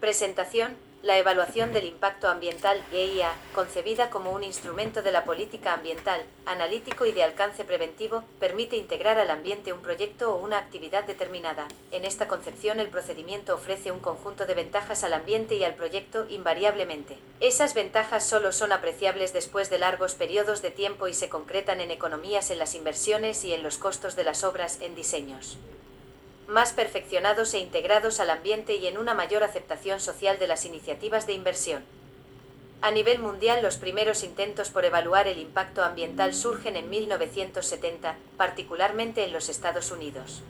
Presentación, la evaluación del impacto ambiental EIA, concebida como un instrumento de la política ambiental, analítico y de alcance preventivo, permite integrar al ambiente un proyecto o una actividad determinada. En esta concepción el procedimiento ofrece un conjunto de ventajas al ambiente y al proyecto invariablemente. Esas ventajas solo son apreciables después de largos periodos de tiempo y se concretan en economías en las inversiones y en los costos de las obras en diseños más perfeccionados e integrados al ambiente y en una mayor aceptación social de las iniciativas de inversión. A nivel mundial los primeros intentos por evaluar el impacto ambiental surgen en 1970, particularmente en los Estados Unidos.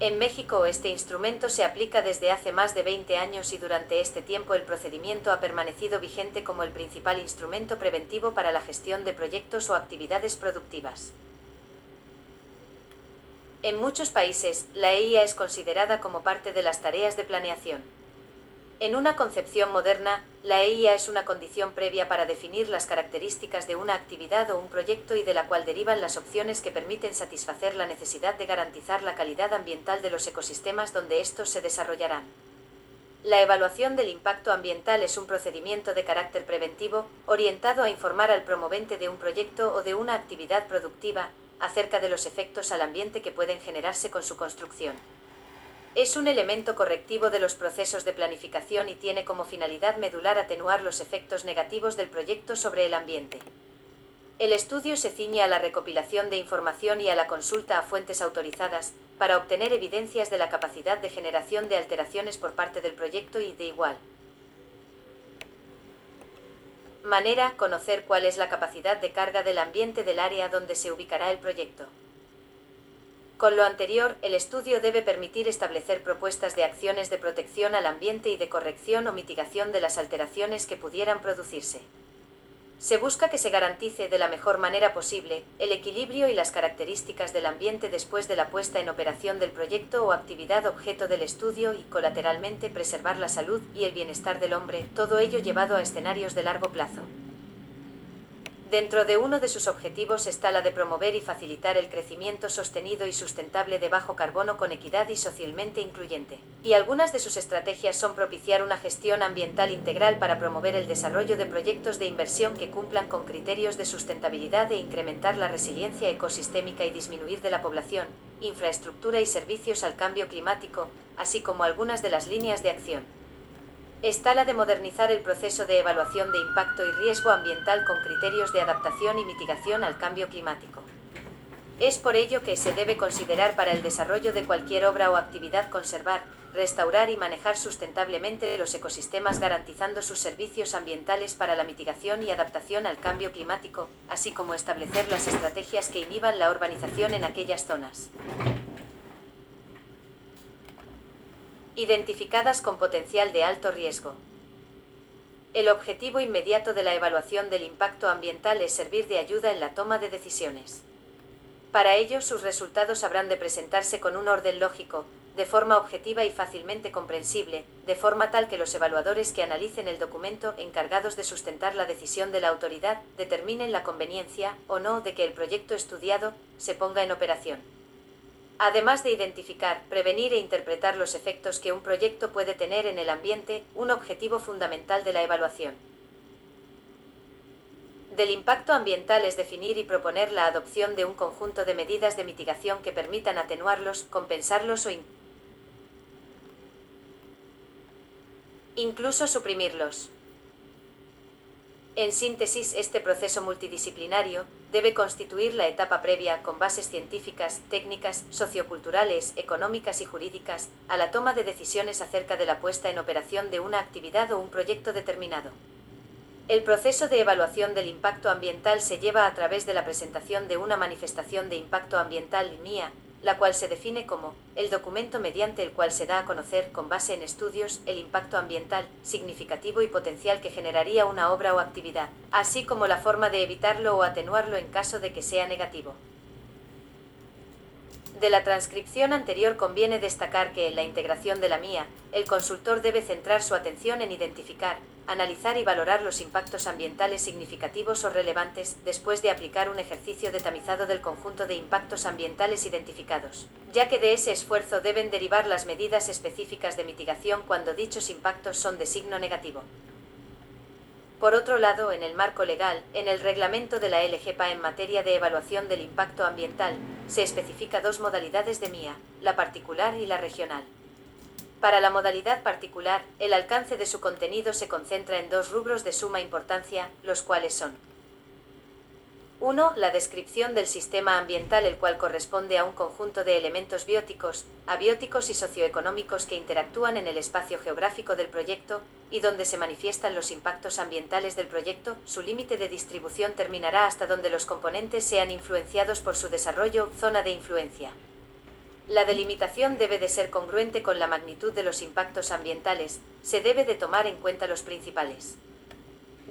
En México este instrumento se aplica desde hace más de 20 años y durante este tiempo el procedimiento ha permanecido vigente como el principal instrumento preventivo para la gestión de proyectos o actividades productivas. En muchos países, la EIA es considerada como parte de las tareas de planeación. En una concepción moderna, la EIA es una condición previa para definir las características de una actividad o un proyecto y de la cual derivan las opciones que permiten satisfacer la necesidad de garantizar la calidad ambiental de los ecosistemas donde estos se desarrollarán. La evaluación del impacto ambiental es un procedimiento de carácter preventivo, orientado a informar al promovente de un proyecto o de una actividad productiva, acerca de los efectos al ambiente que pueden generarse con su construcción. Es un elemento correctivo de los procesos de planificación y tiene como finalidad medular atenuar los efectos negativos del proyecto sobre el ambiente. El estudio se ciñe a la recopilación de información y a la consulta a fuentes autorizadas, para obtener evidencias de la capacidad de generación de alteraciones por parte del proyecto y de igual Manera, conocer cuál es la capacidad de carga del ambiente del área donde se ubicará el proyecto. Con lo anterior, el estudio debe permitir establecer propuestas de acciones de protección al ambiente y de corrección o mitigación de las alteraciones que pudieran producirse. Se busca que se garantice de la mejor manera posible el equilibrio y las características del ambiente después de la puesta en operación del proyecto o actividad objeto del estudio y colateralmente preservar la salud y el bienestar del hombre, todo ello llevado a escenarios de largo plazo. Dentro de uno de sus objetivos está la de promover y facilitar el crecimiento sostenido y sustentable de bajo carbono con equidad y socialmente incluyente. Y algunas de sus estrategias son propiciar una gestión ambiental integral para promover el desarrollo de proyectos de inversión que cumplan con criterios de sustentabilidad e incrementar la resiliencia ecosistémica y disminuir de la población, infraestructura y servicios al cambio climático, así como algunas de las líneas de acción está la de modernizar el proceso de evaluación de impacto y riesgo ambiental con criterios de adaptación y mitigación al cambio climático. Es por ello que se debe considerar para el desarrollo de cualquier obra o actividad conservar, restaurar y manejar sustentablemente los ecosistemas garantizando sus servicios ambientales para la mitigación y adaptación al cambio climático, así como establecer las estrategias que inhiban la urbanización en aquellas zonas. Identificadas con potencial de alto riesgo. El objetivo inmediato de la evaluación del impacto ambiental es servir de ayuda en la toma de decisiones. Para ello, sus resultados habrán de presentarse con un orden lógico, de forma objetiva y fácilmente comprensible, de forma tal que los evaluadores que analicen el documento encargados de sustentar la decisión de la autoridad determinen la conveniencia o no de que el proyecto estudiado se ponga en operación además de identificar, prevenir e interpretar los efectos que un proyecto puede tener en el ambiente, un objetivo fundamental de la evaluación. Del impacto ambiental es definir y proponer la adopción de un conjunto de medidas de mitigación que permitan atenuarlos, compensarlos o incluso suprimirlos. En síntesis, este proceso multidisciplinario debe constituir la etapa previa con bases científicas, técnicas, socioculturales, económicas y jurídicas a la toma de decisiones acerca de la puesta en operación de una actividad o un proyecto determinado. El proceso de evaluación del impacto ambiental se lleva a través de la presentación de una manifestación de impacto ambiental MIA, la cual se define como el documento mediante el cual se da a conocer, con base en estudios, el impacto ambiental, significativo y potencial que generaría una obra o actividad, así como la forma de evitarlo o atenuarlo en caso de que sea negativo. De la transcripción anterior conviene destacar que en la integración de la mía, el consultor debe centrar su atención en identificar, analizar y valorar los impactos ambientales significativos o relevantes después de aplicar un ejercicio de tamizado del conjunto de impactos ambientales identificados, ya que de ese esfuerzo deben derivar las medidas específicas de mitigación cuando dichos impactos son de signo negativo. Por otro lado, en el marco legal, en el reglamento de la LGPA en materia de evaluación del impacto ambiental, se especifica dos modalidades de MIA, la particular y la regional. Para la modalidad particular, el alcance de su contenido se concentra en dos rubros de suma importancia, los cuales son 1. La descripción del sistema ambiental, el cual corresponde a un conjunto de elementos bióticos, abióticos y socioeconómicos que interactúan en el espacio geográfico del proyecto y donde se manifiestan los impactos ambientales del proyecto. Su límite de distribución terminará hasta donde los componentes sean influenciados por su desarrollo, zona de influencia. La delimitación debe de ser congruente con la magnitud de los impactos ambientales, se debe de tomar en cuenta los principales.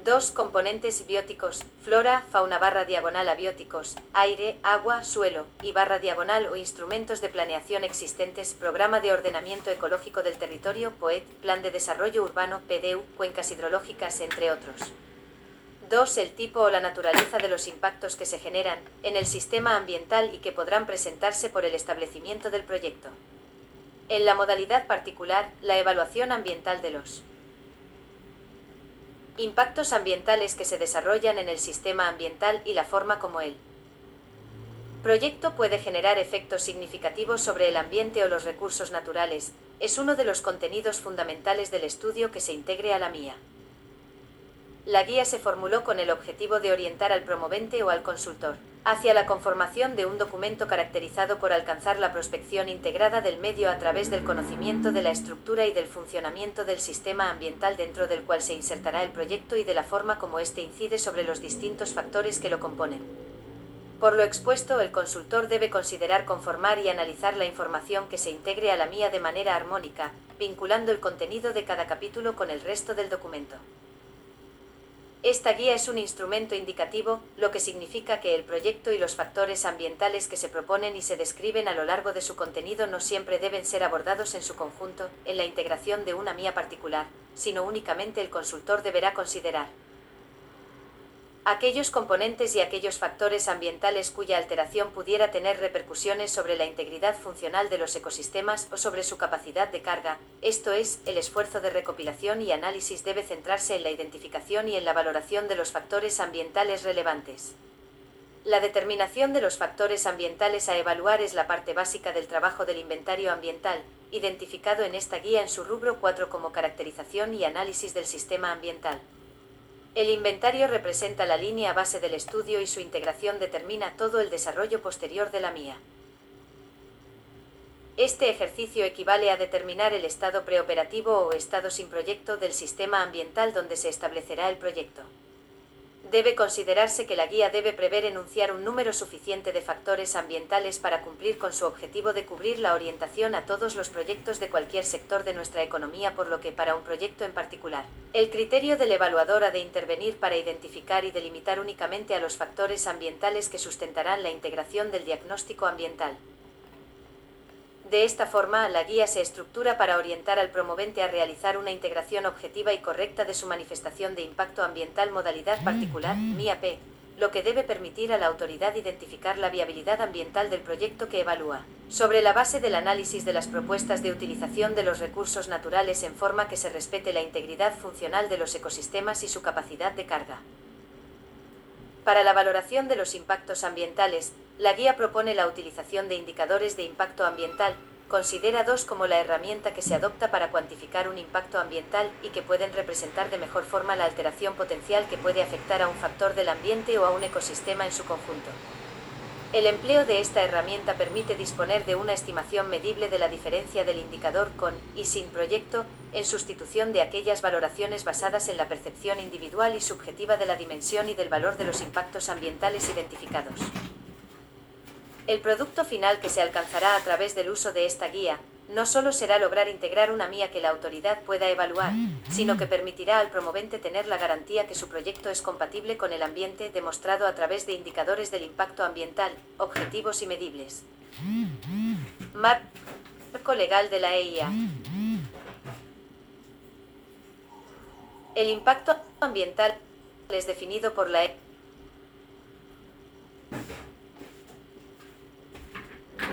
Dos componentes bióticos, flora, fauna barra diagonal abióticos, aire, agua, suelo, y barra diagonal o instrumentos de planeación existentes, programa de ordenamiento ecológico del territorio, POET, plan de desarrollo urbano, PDU, cuencas hidrológicas, entre otros. 2. El tipo o la naturaleza de los impactos que se generan en el sistema ambiental y que podrán presentarse por el establecimiento del proyecto. En la modalidad particular, la evaluación ambiental de los Impactos ambientales que se desarrollan en el sistema ambiental y la forma como el proyecto puede generar efectos significativos sobre el ambiente o los recursos naturales, es uno de los contenidos fundamentales del estudio que se integre a la mía. La guía se formuló con el objetivo de orientar al promovente o al consultor hacia la conformación de un documento caracterizado por alcanzar la prospección integrada del medio a través del conocimiento de la estructura y del funcionamiento del sistema ambiental dentro del cual se insertará el proyecto y de la forma como éste incide sobre los distintos factores que lo componen. Por lo expuesto, el consultor debe considerar conformar y analizar la información que se integre a la mía de manera armónica, vinculando el contenido de cada capítulo con el resto del documento. Esta guía es un instrumento indicativo, lo que significa que el proyecto y los factores ambientales que se proponen y se describen a lo largo de su contenido no siempre deben ser abordados en su conjunto, en la integración de una mía particular, sino únicamente el consultor deberá considerar aquellos componentes y aquellos factores ambientales cuya alteración pudiera tener repercusiones sobre la integridad funcional de los ecosistemas o sobre su capacidad de carga, esto es, el esfuerzo de recopilación y análisis debe centrarse en la identificación y en la valoración de los factores ambientales relevantes. La determinación de los factores ambientales a evaluar es la parte básica del trabajo del inventario ambiental, identificado en esta guía en su rubro 4 como caracterización y análisis del sistema ambiental. El inventario representa la línea base del estudio y su integración determina todo el desarrollo posterior de la mía. Este ejercicio equivale a determinar el estado preoperativo o estado sin proyecto del sistema ambiental donde se establecerá el proyecto debe considerarse que la guía debe prever enunciar un número suficiente de factores ambientales para cumplir con su objetivo de cubrir la orientación a todos los proyectos de cualquier sector de nuestra economía, por lo que para un proyecto en particular, el criterio del evaluador ha de intervenir para identificar y delimitar únicamente a los factores ambientales que sustentarán la integración del diagnóstico ambiental. De esta forma, la guía se estructura para orientar al promovente a realizar una integración objetiva y correcta de su manifestación de impacto ambiental modalidad particular, MIAP, lo que debe permitir a la autoridad identificar la viabilidad ambiental del proyecto que evalúa, sobre la base del análisis de las propuestas de utilización de los recursos naturales en forma que se respete la integridad funcional de los ecosistemas y su capacidad de carga. Para la valoración de los impactos ambientales, la guía propone la utilización de indicadores de impacto ambiental, considera dos como la herramienta que se adopta para cuantificar un impacto ambiental y que pueden representar de mejor forma la alteración potencial que puede afectar a un factor del ambiente o a un ecosistema en su conjunto. El empleo de esta herramienta permite disponer de una estimación medible de la diferencia del indicador con y sin proyecto, en sustitución de aquellas valoraciones basadas en la percepción individual y subjetiva de la dimensión y del valor de los impactos ambientales identificados. El producto final que se alcanzará a través del uso de esta guía no solo será lograr integrar una mía que la autoridad pueda evaluar, sino que permitirá al promovente tener la garantía que su proyecto es compatible con el ambiente demostrado a través de indicadores del impacto ambiental, objetivos y medibles. Marco legal de la EIA. El impacto ambiental es definido por la EIA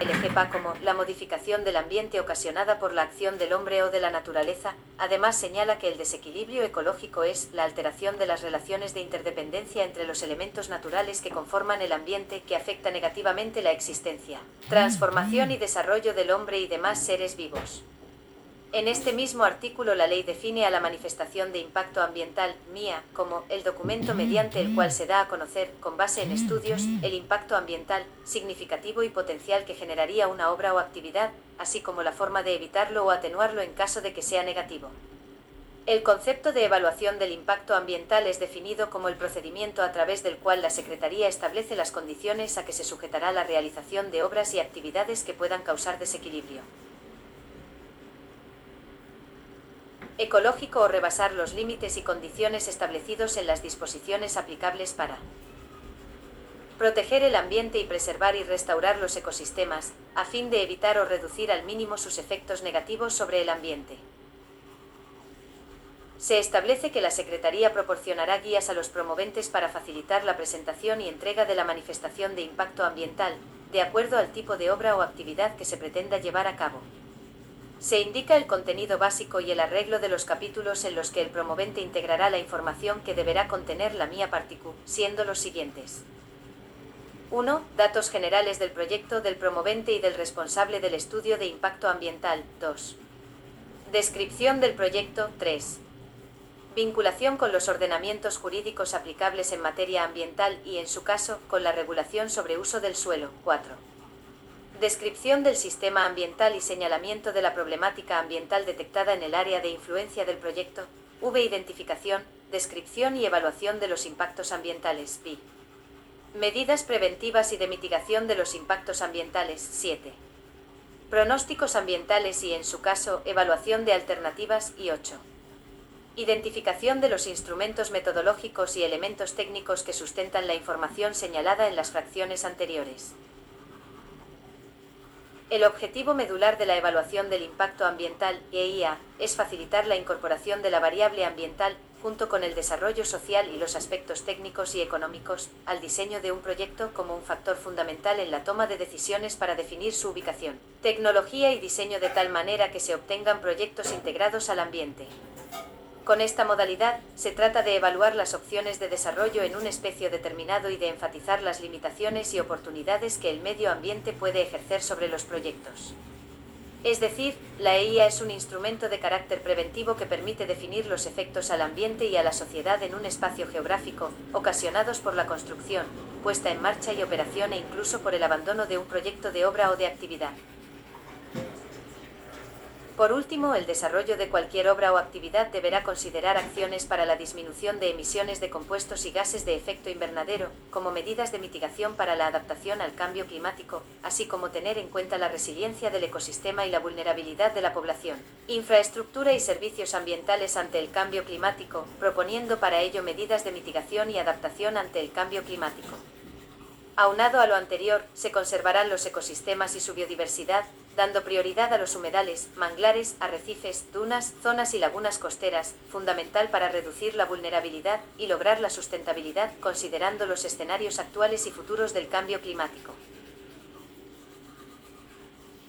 LGPA como la modificación del ambiente ocasionada por la acción del hombre o de la naturaleza, además señala que el desequilibrio ecológico es la alteración de las relaciones de interdependencia entre los elementos naturales que conforman el ambiente que afecta negativamente la existencia, transformación y desarrollo del hombre y demás seres vivos. En este mismo artículo la ley define a la manifestación de impacto ambiental, MIA, como el documento mediante el cual se da a conocer, con base en estudios, el impacto ambiental, significativo y potencial que generaría una obra o actividad, así como la forma de evitarlo o atenuarlo en caso de que sea negativo. El concepto de evaluación del impacto ambiental es definido como el procedimiento a través del cual la Secretaría establece las condiciones a que se sujetará la realización de obras y actividades que puedan causar desequilibrio. Ecológico o rebasar los límites y condiciones establecidos en las disposiciones aplicables para proteger el ambiente y preservar y restaurar los ecosistemas, a fin de evitar o reducir al mínimo sus efectos negativos sobre el ambiente. Se establece que la Secretaría proporcionará guías a los promoventes para facilitar la presentación y entrega de la manifestación de impacto ambiental, de acuerdo al tipo de obra o actividad que se pretenda llevar a cabo. Se indica el contenido básico y el arreglo de los capítulos en los que el promovente integrará la información que deberá contener la mía particu, siendo los siguientes. 1. Datos generales del proyecto del promovente y del responsable del estudio de impacto ambiental. 2. Descripción del proyecto. 3. Vinculación con los ordenamientos jurídicos aplicables en materia ambiental y, en su caso, con la regulación sobre uso del suelo. 4 Descripción del sistema ambiental y señalamiento de la problemática ambiental detectada en el área de influencia del proyecto. V. Identificación, descripción y evaluación de los impactos ambientales. B. Medidas preventivas y de mitigación de los impactos ambientales. 7. Pronósticos ambientales y, en su caso, evaluación de alternativas. Y 8. Identificación de los instrumentos metodológicos y elementos técnicos que sustentan la información señalada en las fracciones anteriores. El objetivo medular de la evaluación del impacto ambiental, EIA, es facilitar la incorporación de la variable ambiental, junto con el desarrollo social y los aspectos técnicos y económicos, al diseño de un proyecto como un factor fundamental en la toma de decisiones para definir su ubicación, tecnología y diseño de tal manera que se obtengan proyectos integrados al ambiente. Con esta modalidad, se trata de evaluar las opciones de desarrollo en un espacio determinado y de enfatizar las limitaciones y oportunidades que el medio ambiente puede ejercer sobre los proyectos. Es decir, la EIA es un instrumento de carácter preventivo que permite definir los efectos al ambiente y a la sociedad en un espacio geográfico, ocasionados por la construcción, puesta en marcha y operación e incluso por el abandono de un proyecto de obra o de actividad. Por último, el desarrollo de cualquier obra o actividad deberá considerar acciones para la disminución de emisiones de compuestos y gases de efecto invernadero, como medidas de mitigación para la adaptación al cambio climático, así como tener en cuenta la resiliencia del ecosistema y la vulnerabilidad de la población, infraestructura y servicios ambientales ante el cambio climático, proponiendo para ello medidas de mitigación y adaptación ante el cambio climático. Aunado a lo anterior, se conservarán los ecosistemas y su biodiversidad, dando prioridad a los humedales, manglares, arrecifes, dunas, zonas y lagunas costeras, fundamental para reducir la vulnerabilidad y lograr la sustentabilidad considerando los escenarios actuales y futuros del cambio climático.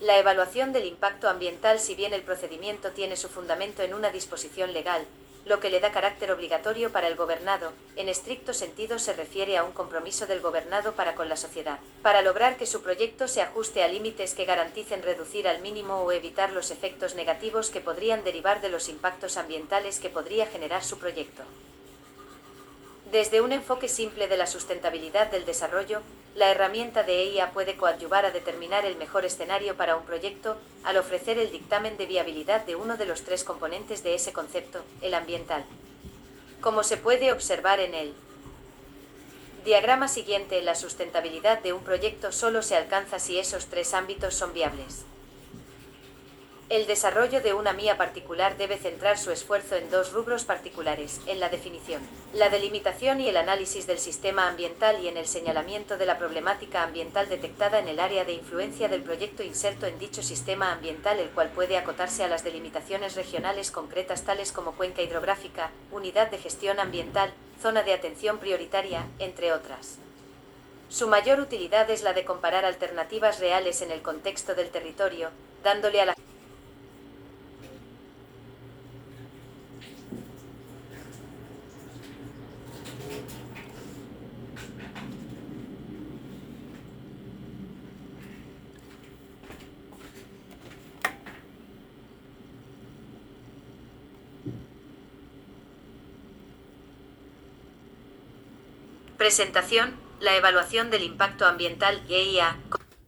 La evaluación del impacto ambiental, si bien el procedimiento tiene su fundamento en una disposición legal, lo que le da carácter obligatorio para el gobernado, en estricto sentido se refiere a un compromiso del gobernado para con la sociedad, para lograr que su proyecto se ajuste a límites que garanticen reducir al mínimo o evitar los efectos negativos que podrían derivar de los impactos ambientales que podría generar su proyecto. Desde un enfoque simple de la sustentabilidad del desarrollo, la herramienta de EIA puede coadyuvar a determinar el mejor escenario para un proyecto al ofrecer el dictamen de viabilidad de uno de los tres componentes de ese concepto, el ambiental. Como se puede observar en el diagrama siguiente, la sustentabilidad de un proyecto solo se alcanza si esos tres ámbitos son viables. El desarrollo de una mía particular debe centrar su esfuerzo en dos rubros particulares, en la definición, la delimitación y el análisis del sistema ambiental y en el señalamiento de la problemática ambiental detectada en el área de influencia del proyecto inserto en dicho sistema ambiental, el cual puede acotarse a las delimitaciones regionales concretas tales como cuenca hidrográfica, unidad de gestión ambiental, zona de atención prioritaria, entre otras. Su mayor utilidad es la de comparar alternativas reales en el contexto del territorio, dándole a la Presentación, la evaluación del impacto ambiental EIA.